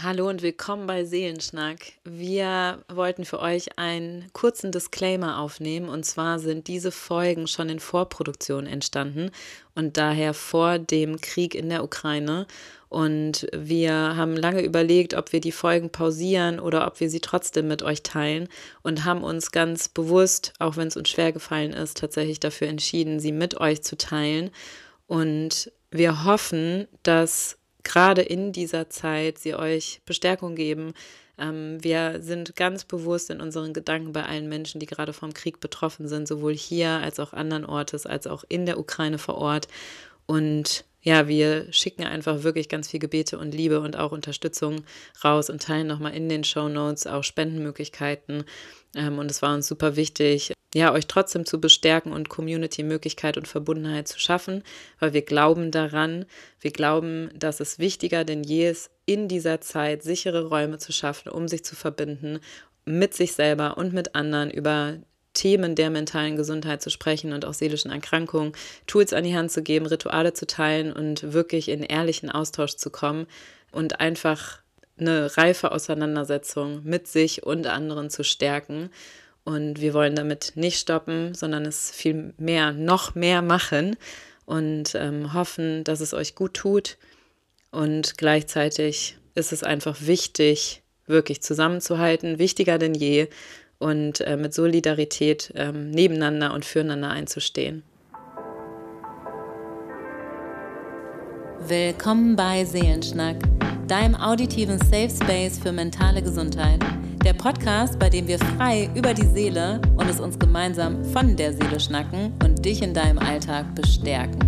Hallo und willkommen bei Seelenschnack. Wir wollten für euch einen kurzen Disclaimer aufnehmen und zwar sind diese Folgen schon in Vorproduktion entstanden und daher vor dem Krieg in der Ukraine. Und wir haben lange überlegt, ob wir die Folgen pausieren oder ob wir sie trotzdem mit euch teilen und haben uns ganz bewusst, auch wenn es uns schwer gefallen ist, tatsächlich dafür entschieden, sie mit euch zu teilen. Und wir hoffen, dass gerade in dieser Zeit sie euch Bestärkung geben. Ähm, wir sind ganz bewusst in unseren Gedanken bei allen Menschen, die gerade vom Krieg betroffen sind, sowohl hier als auch anderen Ortes, als auch in der Ukraine vor Ort. Und ja, wir schicken einfach wirklich ganz viel Gebete und Liebe und auch Unterstützung raus und teilen nochmal in den Show Notes auch Spendenmöglichkeiten. Ähm, und es war uns super wichtig, ja, euch trotzdem zu bestärken und Community-Möglichkeit und Verbundenheit zu schaffen, weil wir glauben daran, wir glauben, dass es wichtiger denn je ist, in dieser Zeit sichere Räume zu schaffen, um sich zu verbinden mit sich selber und mit anderen über Themen der mentalen Gesundheit zu sprechen und auch seelischen Erkrankungen, Tools an die Hand zu geben, Rituale zu teilen und wirklich in ehrlichen Austausch zu kommen und einfach eine reife Auseinandersetzung mit sich und anderen zu stärken. Und wir wollen damit nicht stoppen, sondern es viel mehr, noch mehr machen und ähm, hoffen, dass es euch gut tut. Und gleichzeitig ist es einfach wichtig, wirklich zusammenzuhalten, wichtiger denn je und äh, mit Solidarität ähm, nebeneinander und füreinander einzustehen. Willkommen bei Seelenschnack, deinem auditiven Safe Space für mentale Gesundheit. Der Podcast, bei dem wir frei über die Seele und es uns gemeinsam von der Seele schnacken und dich in deinem Alltag bestärken.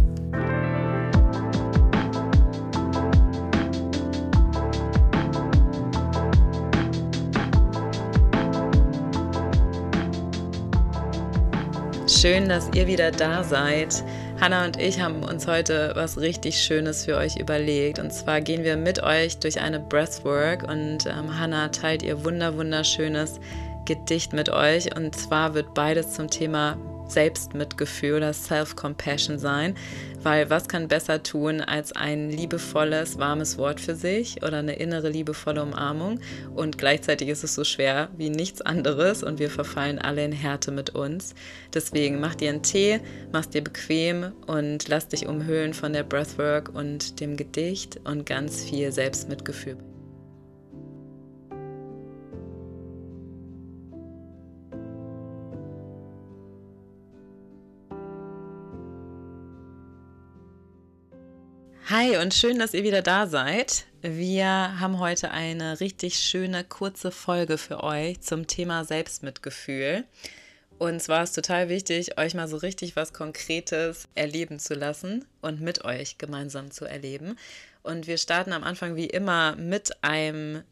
Schön, dass ihr wieder da seid. Hanna und ich haben uns heute was richtig Schönes für euch überlegt. Und zwar gehen wir mit euch durch eine Breathwork und ähm, Hanna teilt ihr wunder wunderschönes Gedicht mit euch. Und zwar wird beides zum Thema Selbstmitgefühl oder Self-Compassion sein, weil was kann besser tun als ein liebevolles, warmes Wort für sich oder eine innere liebevolle Umarmung und gleichzeitig ist es so schwer wie nichts anderes und wir verfallen alle in Härte mit uns. Deswegen mach dir einen Tee, mach dir bequem und lass dich umhüllen von der Breathwork und dem Gedicht und ganz viel Selbstmitgefühl. Hi und schön, dass ihr wieder da seid. Wir haben heute eine richtig schöne kurze Folge für euch zum Thema Selbstmitgefühl. Und zwar ist total wichtig, euch mal so richtig was Konkretes erleben zu lassen und mit euch gemeinsam zu erleben. Und wir starten am Anfang wie immer mit einem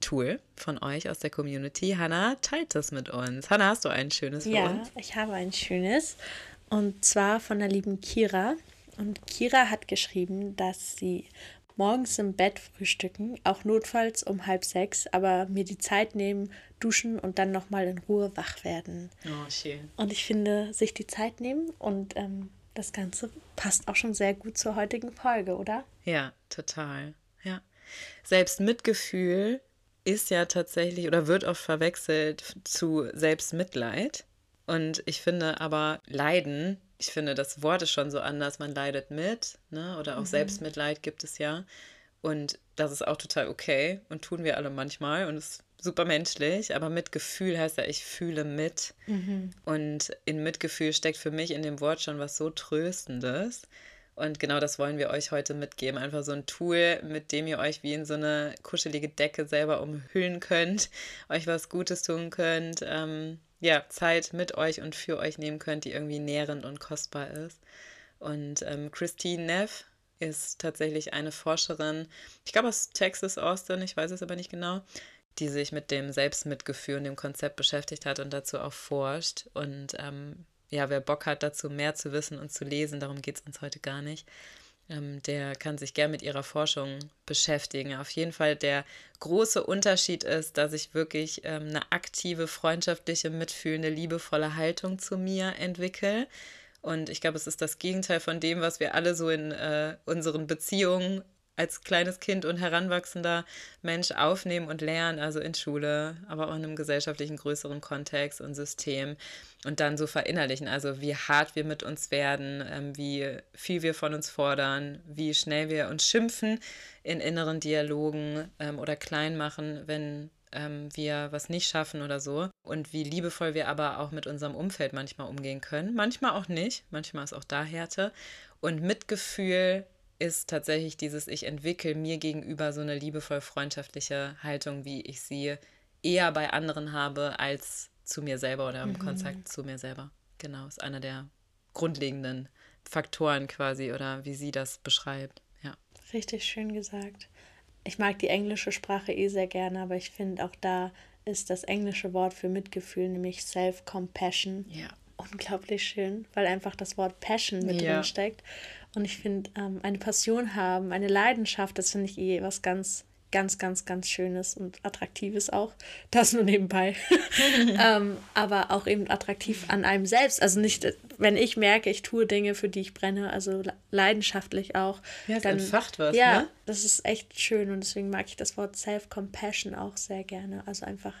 Tool von euch aus der Community. Hanna, teilt das mit uns. Hanna, hast du ein schönes für ja, uns? Ja, ich habe ein schönes. Und zwar von der lieben Kira. Und Kira hat geschrieben, dass sie morgens im Bett frühstücken, auch notfalls um halb sechs, aber mir die Zeit nehmen, duschen und dann nochmal in Ruhe wach werden. Oh, schön. Und ich finde, sich die Zeit nehmen und ähm, das Ganze passt auch schon sehr gut zur heutigen Folge, oder? Ja, total. Ja. Selbst Mitgefühl ist ja tatsächlich oder wird oft verwechselt zu Selbstmitleid. Und ich finde aber Leiden ich finde, das Wort ist schon so anders. Man leidet mit, ne? Oder auch mhm. Selbstmitleid gibt es ja. Und das ist auch total okay und tun wir alle manchmal und ist super menschlich. Aber Mitgefühl heißt ja, ich fühle mit. Mhm. Und in Mitgefühl steckt für mich in dem Wort schon was so Tröstendes. Und genau das wollen wir euch heute mitgeben. Einfach so ein Tool, mit dem ihr euch wie in so eine kuschelige Decke selber umhüllen könnt, euch was Gutes tun könnt. Ähm, ja, Zeit mit euch und für euch nehmen könnt, die irgendwie nährend und kostbar ist. Und ähm, Christine Neff ist tatsächlich eine Forscherin, ich glaube aus Texas, Austin, ich weiß es aber nicht genau, die sich mit dem Selbstmitgefühl und dem Konzept beschäftigt hat und dazu auch forscht. Und ähm, ja, wer Bock hat, dazu mehr zu wissen und zu lesen, darum geht es uns heute gar nicht der kann sich gern mit ihrer Forschung beschäftigen. Auf jeden Fall der große Unterschied ist, dass ich wirklich ähm, eine aktive, freundschaftliche, mitfühlende, liebevolle Haltung zu mir entwickle. Und ich glaube, es ist das Gegenteil von dem, was wir alle so in äh, unseren Beziehungen als kleines Kind und heranwachsender Mensch aufnehmen und lernen, also in Schule, aber auch in einem gesellschaftlichen größeren Kontext und System und dann so verinnerlichen, also wie hart wir mit uns werden, ähm, wie viel wir von uns fordern, wie schnell wir uns schimpfen in inneren Dialogen ähm, oder klein machen, wenn ähm, wir was nicht schaffen oder so und wie liebevoll wir aber auch mit unserem Umfeld manchmal umgehen können, manchmal auch nicht, manchmal ist auch da Härte und Mitgefühl ist tatsächlich dieses, ich entwickle mir gegenüber so eine liebevoll freundschaftliche Haltung, wie ich sie eher bei anderen habe als zu mir selber oder im mhm. Kontakt zu mir selber. Genau, ist einer der grundlegenden Faktoren quasi oder wie sie das beschreibt. Ja. Richtig schön gesagt. Ich mag die englische Sprache eh sehr gerne, aber ich finde auch da ist das englische Wort für Mitgefühl, nämlich Self-Compassion. Ja. Unglaublich schön, weil einfach das Wort Passion mit ja. drin steckt. Und ich finde, ähm, eine Passion haben, eine Leidenschaft, das finde ich eh was ganz, ganz, ganz, ganz Schönes und Attraktives auch. Das nur nebenbei. ähm, aber auch eben attraktiv an einem selbst. Also nicht, wenn ich merke, ich tue Dinge, für die ich brenne, also leidenschaftlich auch. Ja, dann entfacht was, Ja, ne? das ist echt schön und deswegen mag ich das Wort Self-Compassion auch sehr gerne. Also einfach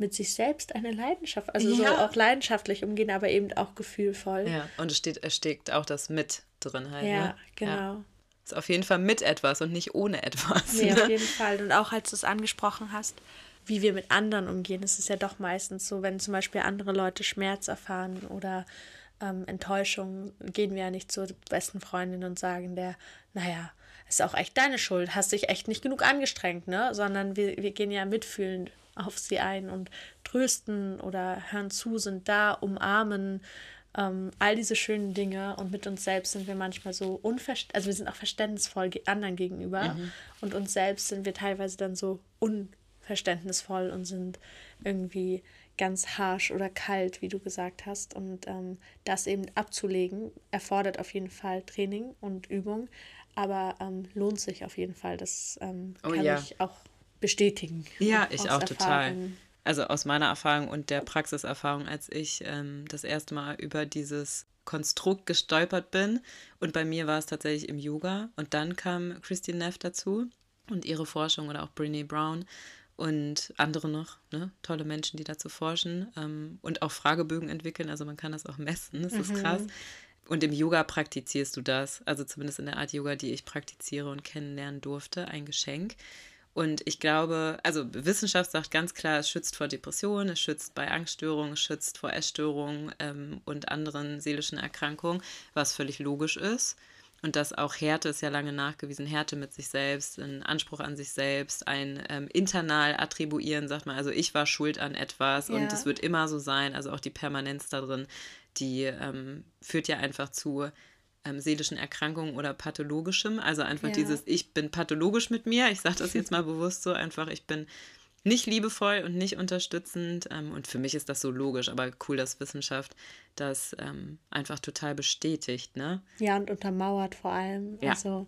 mit sich selbst eine Leidenschaft, also ja. so auch leidenschaftlich umgehen, aber eben auch gefühlvoll. Ja, und es steht, es steckt auch das mit drin halt. Ja, ne? genau. Ja. Ist auf jeden Fall mit etwas und nicht ohne etwas. Nee, ne? auf jeden Fall. Und auch als du es angesprochen hast, wie wir mit anderen umgehen, ist es ja doch meistens so, wenn zum Beispiel andere Leute Schmerz erfahren oder ähm, Enttäuschung, gehen wir ja nicht zur besten Freundin und sagen der, naja, ist auch echt deine Schuld, hast dich echt nicht genug angestrengt, ne? Sondern wir, wir gehen ja mitfühlend auf sie ein und trösten oder hören zu, sind da, umarmen, ähm, all diese schönen Dinge und mit uns selbst sind wir manchmal so unverständnisvoll, also wir sind auch verständnisvoll anderen gegenüber mhm. und uns selbst sind wir teilweise dann so unverständnisvoll und sind irgendwie ganz harsh oder kalt, wie du gesagt hast. Und ähm, das eben abzulegen, erfordert auf jeden Fall Training und Übung, aber ähm, lohnt sich auf jeden Fall. Das ähm, oh, kann ja. ich auch bestätigen. Ja, ich auch Erfahrung. total also aus meiner Erfahrung und der Praxiserfahrung, als ich ähm, das erste Mal über dieses Konstrukt gestolpert bin. Und bei mir war es tatsächlich im Yoga. Und dann kam Christine Neff dazu und ihre Forschung oder auch Brene Brown und andere noch, ne? tolle Menschen, die dazu forschen ähm, und auch Fragebögen entwickeln. Also man kann das auch messen, das mhm. ist krass. Und im Yoga praktizierst du das, also zumindest in der Art Yoga, die ich praktiziere und kennenlernen durfte, ein Geschenk. Und ich glaube, also Wissenschaft sagt ganz klar, es schützt vor Depressionen, es schützt bei Angststörungen, es schützt vor Essstörungen ähm, und anderen seelischen Erkrankungen, was völlig logisch ist. Und dass auch Härte ist ja lange nachgewiesen, Härte mit sich selbst, ein Anspruch an sich selbst, ein ähm, internal attribuieren, sagt man, also ich war schuld an etwas ja. und es wird immer so sein, also auch die Permanenz da drin, die ähm, führt ja einfach zu ähm, seelischen Erkrankungen oder pathologischem. Also einfach ja. dieses, ich bin pathologisch mit mir. Ich sage das jetzt mal bewusst so, einfach, ich bin nicht liebevoll und nicht unterstützend. Ähm, und für mich ist das so logisch, aber cool, dass Wissenschaft das ähm, einfach total bestätigt. Ne? Ja, und untermauert vor allem. Ja. Also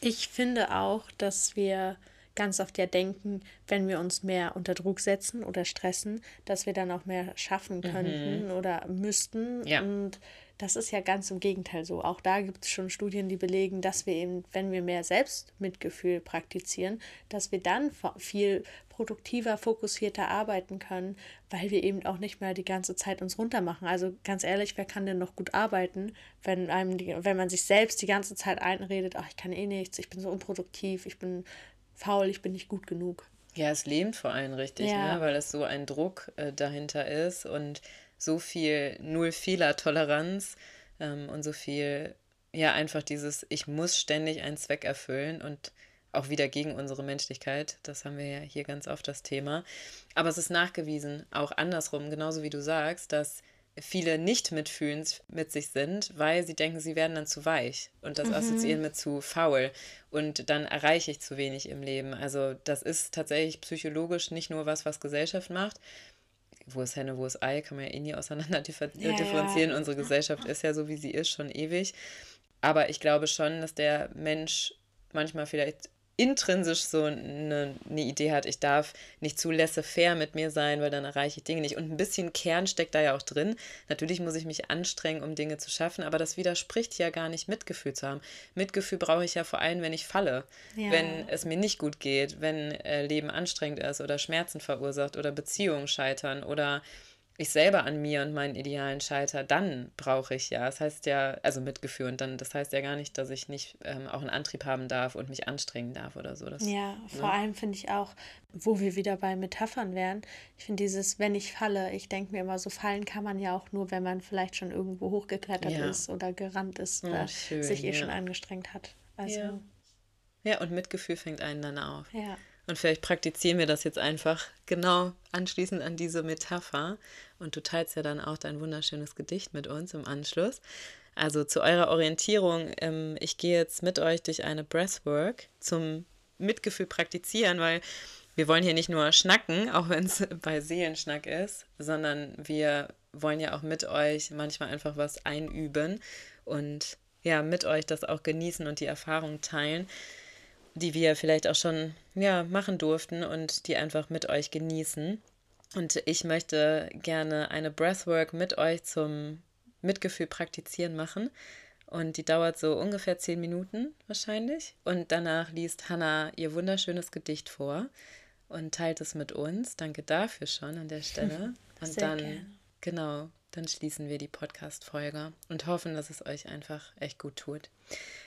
ich finde auch, dass wir ganz oft ja denken, wenn wir uns mehr unter Druck setzen oder stressen, dass wir dann auch mehr schaffen mhm. könnten mhm. oder müssten. Ja. Und das ist ja ganz im Gegenteil so. Auch da gibt es schon Studien, die belegen, dass wir eben, wenn wir mehr Selbstmitgefühl praktizieren, dass wir dann viel produktiver, fokussierter arbeiten können, weil wir eben auch nicht mehr die ganze Zeit uns runtermachen. Also ganz ehrlich, wer kann denn noch gut arbeiten, wenn einem die, wenn man sich selbst die ganze Zeit einredet, ach, ich kann eh nichts, ich bin so unproduktiv, ich bin faul, ich bin nicht gut genug. Ja, es lähmt vor allem richtig, ja. ne? weil es so ein Druck äh, dahinter ist und so viel Null-Fehler-Toleranz ähm, und so viel, ja, einfach dieses, ich muss ständig einen Zweck erfüllen und auch wieder gegen unsere Menschlichkeit. Das haben wir ja hier ganz oft das Thema. Aber es ist nachgewiesen, auch andersrum, genauso wie du sagst, dass viele nicht mitfühlend mit sich sind, weil sie denken, sie werden dann zu weich und das mhm. assoziieren mit zu faul und dann erreiche ich zu wenig im Leben. Also das ist tatsächlich psychologisch nicht nur was, was Gesellschaft macht, wo ist Henne, wo ist Ei, kann man ja eh nie auseinander differenzieren. Ja. Unsere Gesellschaft ist ja so, wie sie ist, schon ewig. Aber ich glaube schon, dass der Mensch manchmal vielleicht intrinsisch so eine, eine, Idee hat, ich darf nicht zu laissez-faire mit mir sein, weil dann erreiche ich Dinge nicht. Und ein bisschen Kern steckt da ja auch drin. Natürlich muss ich mich anstrengen, um Dinge zu schaffen, aber das widerspricht ja gar nicht, Mitgefühl zu haben. Mitgefühl brauche ich ja vor allem, wenn ich falle, ja. wenn es mir nicht gut geht, wenn äh, Leben anstrengend ist oder Schmerzen verursacht oder Beziehungen scheitern oder ich selber an mir und meinen Idealen scheitere, dann brauche ich ja. Das heißt ja, also Mitgefühl und dann, das heißt ja gar nicht, dass ich nicht ähm, auch einen Antrieb haben darf und mich anstrengen darf oder so. Das, ja, vor ne? allem finde ich auch, wo wir wieder bei Metaphern wären, ich finde dieses, wenn ich falle, ich denke mir immer, so fallen kann man ja auch nur, wenn man vielleicht schon irgendwo hochgeklettert ja. ist oder gerannt ist oder oh, schön, sich eh ja. schon angestrengt hat. Also, ja. ja, und Mitgefühl fängt einen dann auf. Ja. Und vielleicht praktizieren wir das jetzt einfach genau anschließend an diese Metapher. Und du teilst ja dann auch dein wunderschönes Gedicht mit uns im Anschluss. Also zu eurer Orientierung, ähm, ich gehe jetzt mit euch durch eine Breathwork zum Mitgefühl praktizieren, weil wir wollen hier nicht nur schnacken, auch wenn es bei Seelenschnack ist, sondern wir wollen ja auch mit euch manchmal einfach was einüben und ja, mit euch das auch genießen und die Erfahrung teilen die wir vielleicht auch schon ja, machen durften und die einfach mit euch genießen. Und ich möchte gerne eine Breathwork mit euch zum Mitgefühl praktizieren machen. Und die dauert so ungefähr zehn Minuten wahrscheinlich. Und danach liest Hannah ihr wunderschönes Gedicht vor und teilt es mit uns. Danke dafür schon an der Stelle. Und Sehr dann, gern. genau, dann schließen wir die Podcast-Folge und hoffen, dass es euch einfach echt gut tut.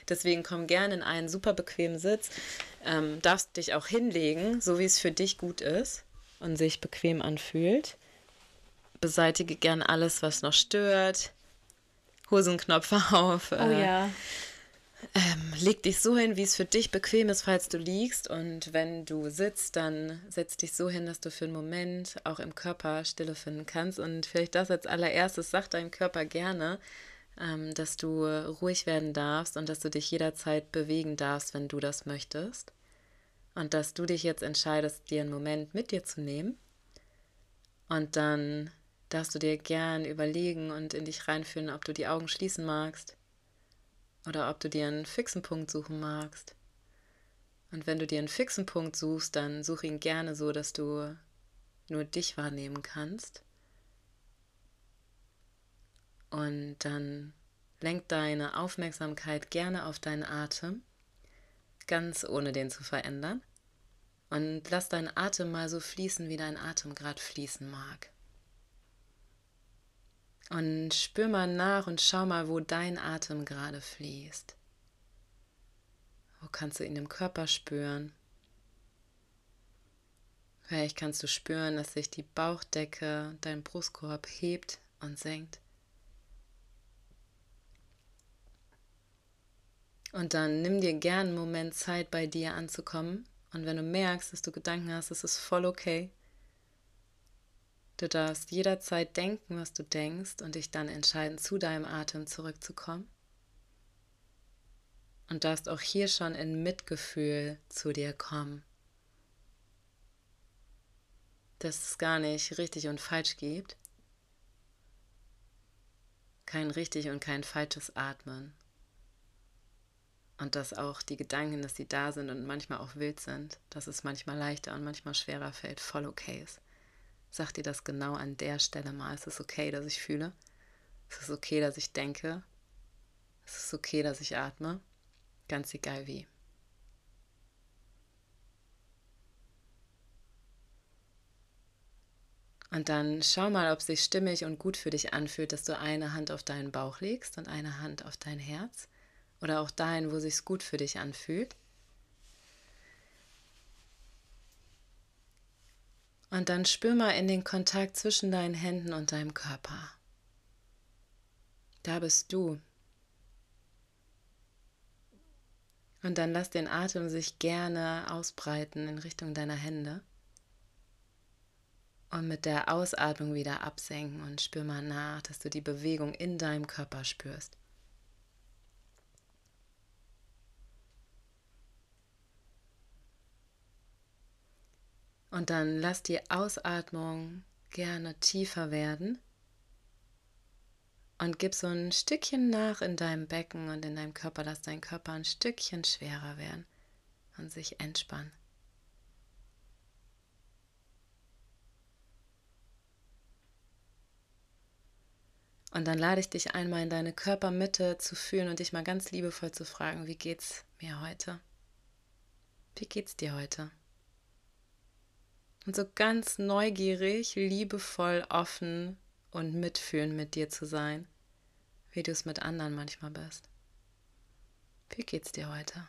Deswegen komm gerne in einen super bequemen Sitz. Ähm, darfst dich auch hinlegen, so wie es für dich gut ist und sich bequem anfühlt. Beseitige gerne alles, was noch stört. Hosenknopf auf. Oh äh, ja. Ähm, leg dich so hin, wie es für dich bequem ist, falls du liegst. Und wenn du sitzt, dann setz dich so hin, dass du für einen Moment auch im Körper Stille finden kannst. Und vielleicht das als allererstes, sag deinem Körper gerne, ähm, dass du ruhig werden darfst und dass du dich jederzeit bewegen darfst, wenn du das möchtest. Und dass du dich jetzt entscheidest, dir einen Moment mit dir zu nehmen. Und dann darfst du dir gern überlegen und in dich reinfühlen, ob du die Augen schließen magst oder ob du dir einen fixen Punkt suchen magst. Und wenn du dir einen fixen Punkt suchst, dann such ihn gerne so, dass du nur dich wahrnehmen kannst. Und dann lenk deine Aufmerksamkeit gerne auf deinen Atem, ganz ohne den zu verändern. Und lass deinen Atem mal so fließen, wie dein Atem gerade fließen mag. Und spür mal nach und schau mal, wo dein Atem gerade fließt. Wo kannst du ihn im Körper spüren? Vielleicht kannst du spüren, dass sich die Bauchdecke, dein Brustkorb hebt und senkt. Und dann nimm dir gern einen Moment Zeit, bei dir anzukommen. Und wenn du merkst, dass du Gedanken hast, ist es voll okay. Du darfst jederzeit denken, was du denkst und dich dann entscheiden, zu deinem Atem zurückzukommen. Und darfst auch hier schon in Mitgefühl zu dir kommen. Dass es gar nicht richtig und falsch gibt. Kein richtig und kein falsches Atmen. Und dass auch die Gedanken, dass sie da sind und manchmal auch wild sind, dass es manchmal leichter und manchmal schwerer fällt, voll okay ist. Sag dir das genau an der Stelle mal. Es ist okay, dass ich fühle. Es ist okay, dass ich denke. Es ist okay, dass ich atme. Ganz egal wie. Und dann schau mal, ob es sich stimmig und gut für dich anfühlt, dass du eine Hand auf deinen Bauch legst und eine Hand auf dein Herz oder auch dahin, wo sich gut für dich anfühlt. Und dann spür mal in den Kontakt zwischen deinen Händen und deinem Körper. Da bist du. Und dann lass den Atem sich gerne ausbreiten in Richtung deiner Hände. Und mit der Ausatmung wieder absenken und spür mal nach, dass du die Bewegung in deinem Körper spürst. Und dann lass die Ausatmung gerne tiefer werden und gib so ein Stückchen nach in deinem Becken und in deinem Körper. Lass dein Körper ein Stückchen schwerer werden. und sich entspannen. Und dann lade ich dich einmal in deine Körpermitte zu fühlen und dich mal ganz liebevoll zu fragen, wie geht's mir heute? Wie geht's dir heute? Und so ganz neugierig, liebevoll, offen und mitfühlend mit dir zu sein, wie du es mit anderen manchmal bist. Wie geht's dir heute?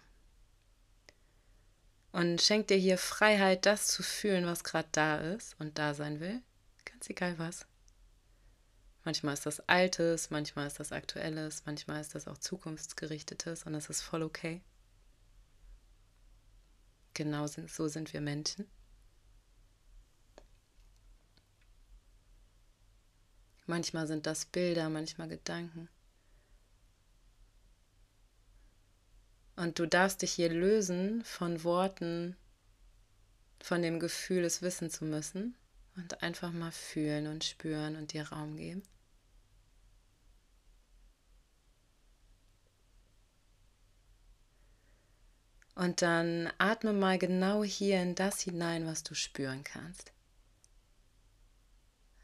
Und schenk dir hier Freiheit, das zu fühlen, was gerade da ist und da sein will. Ganz egal was. Manchmal ist das Altes, manchmal ist das Aktuelles, manchmal ist das auch Zukunftsgerichtetes und das ist voll okay. Genau so sind wir Menschen. Manchmal sind das Bilder, manchmal Gedanken. Und du darfst dich hier lösen von Worten, von dem Gefühl, es wissen zu müssen und einfach mal fühlen und spüren und dir Raum geben. Und dann atme mal genau hier in das hinein, was du spüren kannst.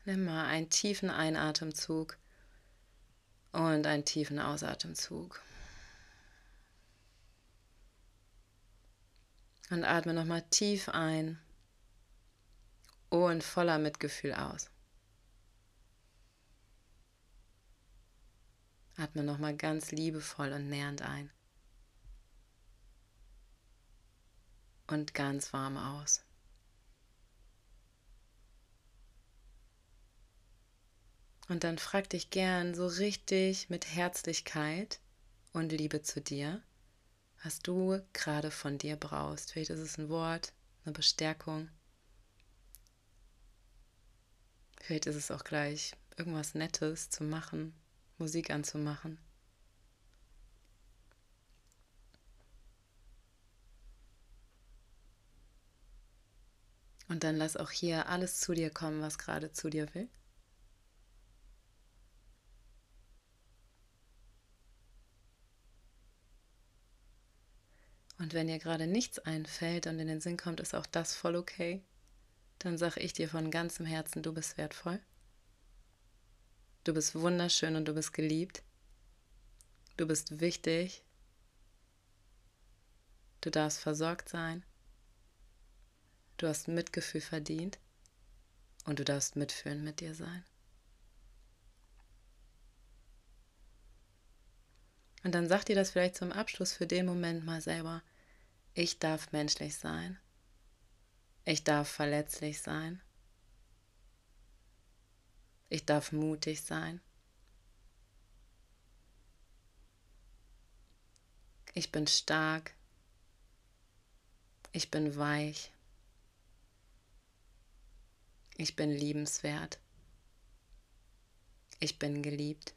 Nimm mal einen tiefen Einatemzug und einen tiefen Ausatemzug. Und atme nochmal tief ein und voller Mitgefühl aus. Atme nochmal ganz liebevoll und nähernd ein. Und ganz warm aus. Und dann frag dich gern so richtig mit Herzlichkeit und Liebe zu dir, was du gerade von dir brauchst. Vielleicht ist es ein Wort, eine Bestärkung. Vielleicht ist es auch gleich irgendwas Nettes zu machen, Musik anzumachen. Und dann lass auch hier alles zu dir kommen, was gerade zu dir will. Und wenn dir gerade nichts einfällt und in den Sinn kommt, ist auch das voll okay. Dann sage ich dir von ganzem Herzen, du bist wertvoll. Du bist wunderschön und du bist geliebt. Du bist wichtig. Du darfst versorgt sein. Du hast Mitgefühl verdient und du darfst mitfühlen mit dir sein. Und dann sag dir das vielleicht zum Abschluss für den Moment mal selber. Ich darf menschlich sein. Ich darf verletzlich sein. Ich darf mutig sein. Ich bin stark. Ich bin weich. Ich bin liebenswert. Ich bin geliebt.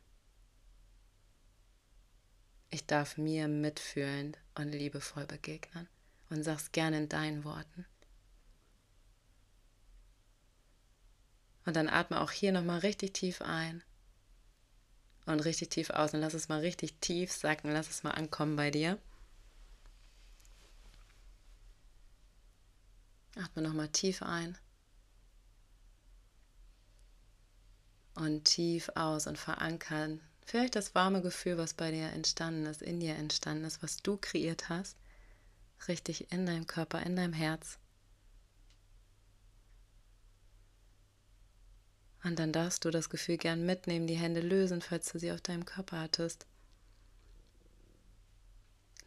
Ich darf mir mitfühlend und liebevoll begegnen und sag's gerne in deinen Worten. Und dann atme auch hier nochmal richtig tief ein und richtig tief aus und lass es mal richtig tief sacken, lass es mal ankommen bei dir. Atme nochmal tief ein und tief aus und verankern Vielleicht das warme Gefühl, was bei dir entstanden ist, in dir entstanden ist, was du kreiert hast, richtig in deinem Körper, in deinem Herz. Und dann darfst du das Gefühl gern mitnehmen, die Hände lösen, falls du sie auf deinem Körper hattest.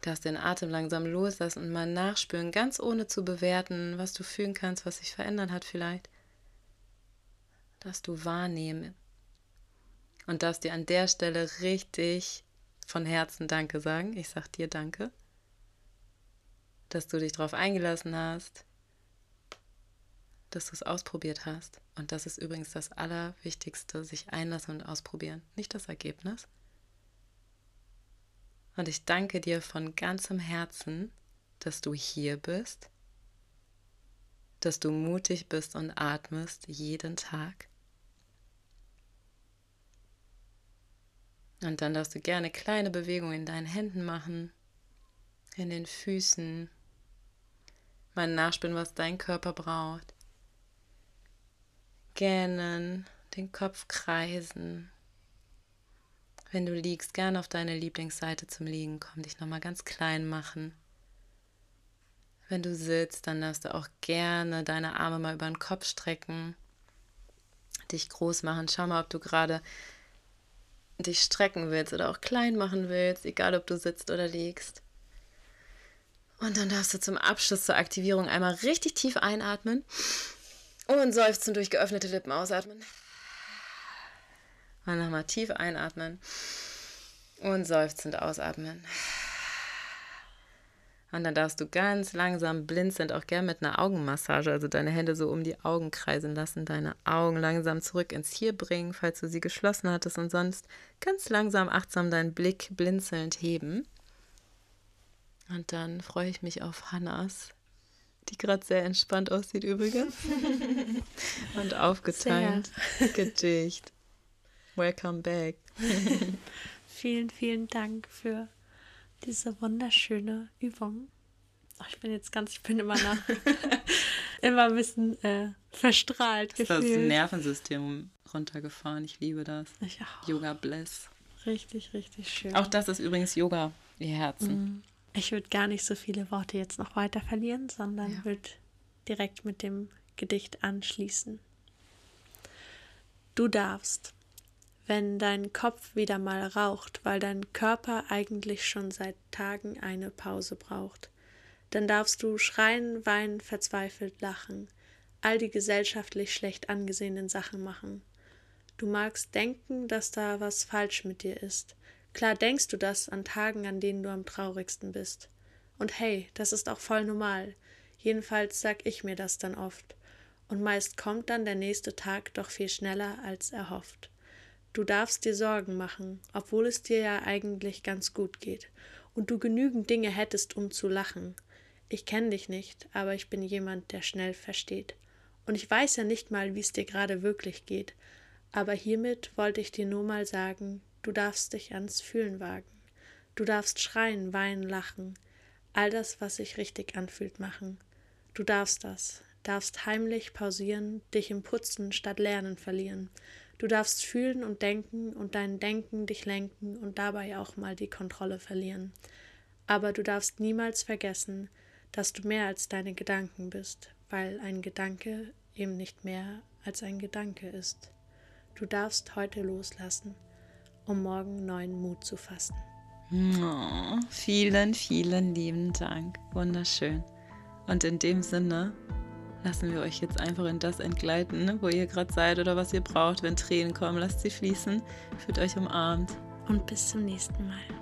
Darfst den Atem langsam loslassen und mal nachspüren, ganz ohne zu bewerten, was du fühlen kannst, was sich verändern hat vielleicht. Dass du wahrnehmen, und darfst dir an der Stelle richtig von Herzen Danke sagen. Ich sag dir Danke, dass du dich darauf eingelassen hast, dass du es ausprobiert hast. Und das ist übrigens das Allerwichtigste, sich einlassen und ausprobieren, nicht das Ergebnis. Und ich danke dir von ganzem Herzen, dass du hier bist, dass du mutig bist und atmest jeden Tag Und dann darfst du gerne kleine Bewegungen in deinen Händen machen, in den Füßen, Mal nachspinnen, was dein Körper braucht. Gähnen, den Kopf kreisen. Wenn du liegst, gerne auf deine Lieblingsseite zum Liegen kommen, dich nochmal ganz klein machen. Wenn du sitzt, dann darfst du auch gerne deine Arme mal über den Kopf strecken, dich groß machen. Schau mal, ob du gerade dich strecken willst oder auch klein machen willst, egal ob du sitzt oder liegst. Und dann darfst du zum Abschluss zur Aktivierung einmal richtig tief einatmen und seufzen durch geöffnete Lippen ausatmen. Und nochmal tief einatmen und seufzend ausatmen. Und dann darfst du ganz langsam blinzelnd auch gern mit einer Augenmassage, also deine Hände so um die Augen kreisen lassen, deine Augen langsam zurück ins Hier bringen, falls du sie geschlossen hattest und sonst ganz langsam achtsam deinen Blick blinzelnd heben. Und dann freue ich mich auf Hannas, die gerade sehr entspannt aussieht übrigens. und aufgeteilt. Gedicht. Welcome back. vielen, vielen Dank für diese wunderschöne Übung. Ach, ich bin jetzt ganz, ich bin immer nach, immer ein bisschen äh, verstrahlt gefühlt. Das Nervensystem runtergefahren. Ich liebe das. Ich auch. Yoga Bliss. Richtig, richtig schön. Auch das ist übrigens Yoga, ihr Herzen. Mhm. Ich würde gar nicht so viele Worte jetzt noch weiter verlieren, sondern ja. würde direkt mit dem Gedicht anschließen. Du darfst wenn dein Kopf wieder mal raucht, weil dein Körper eigentlich schon seit Tagen eine Pause braucht. Dann darfst du schreien, weinen, verzweifelt lachen, all die gesellschaftlich schlecht angesehenen Sachen machen. Du magst denken, dass da was falsch mit dir ist. Klar denkst du das an Tagen, an denen du am traurigsten bist. Und hey, das ist auch voll normal. Jedenfalls sag ich mir das dann oft. Und meist kommt dann der nächste Tag doch viel schneller als erhofft. Du darfst dir Sorgen machen, obwohl es dir ja eigentlich ganz gut geht und du genügend Dinge hättest, um zu lachen. Ich kenne dich nicht, aber ich bin jemand, der schnell versteht. Und ich weiß ja nicht mal, wie es dir gerade wirklich geht, aber hiermit wollte ich dir nur mal sagen, du darfst dich ans Fühlen wagen. Du darfst schreien, weinen, lachen, all das, was sich richtig anfühlt, machen. Du darfst das, darfst heimlich pausieren, dich im Putzen statt Lernen verlieren. Du darfst fühlen und denken und dein Denken dich lenken und dabei auch mal die Kontrolle verlieren. Aber du darfst niemals vergessen, dass du mehr als deine Gedanken bist, weil ein Gedanke eben nicht mehr als ein Gedanke ist. Du darfst heute loslassen, um morgen neuen Mut zu fassen. Oh, vielen, vielen lieben Dank. Wunderschön. Und in dem Sinne lassen wir euch jetzt einfach in das entgleiten, ne, wo ihr gerade seid oder was ihr braucht. Wenn Tränen kommen, lasst sie fließen, fühlt euch umarmt. Und bis zum nächsten Mal.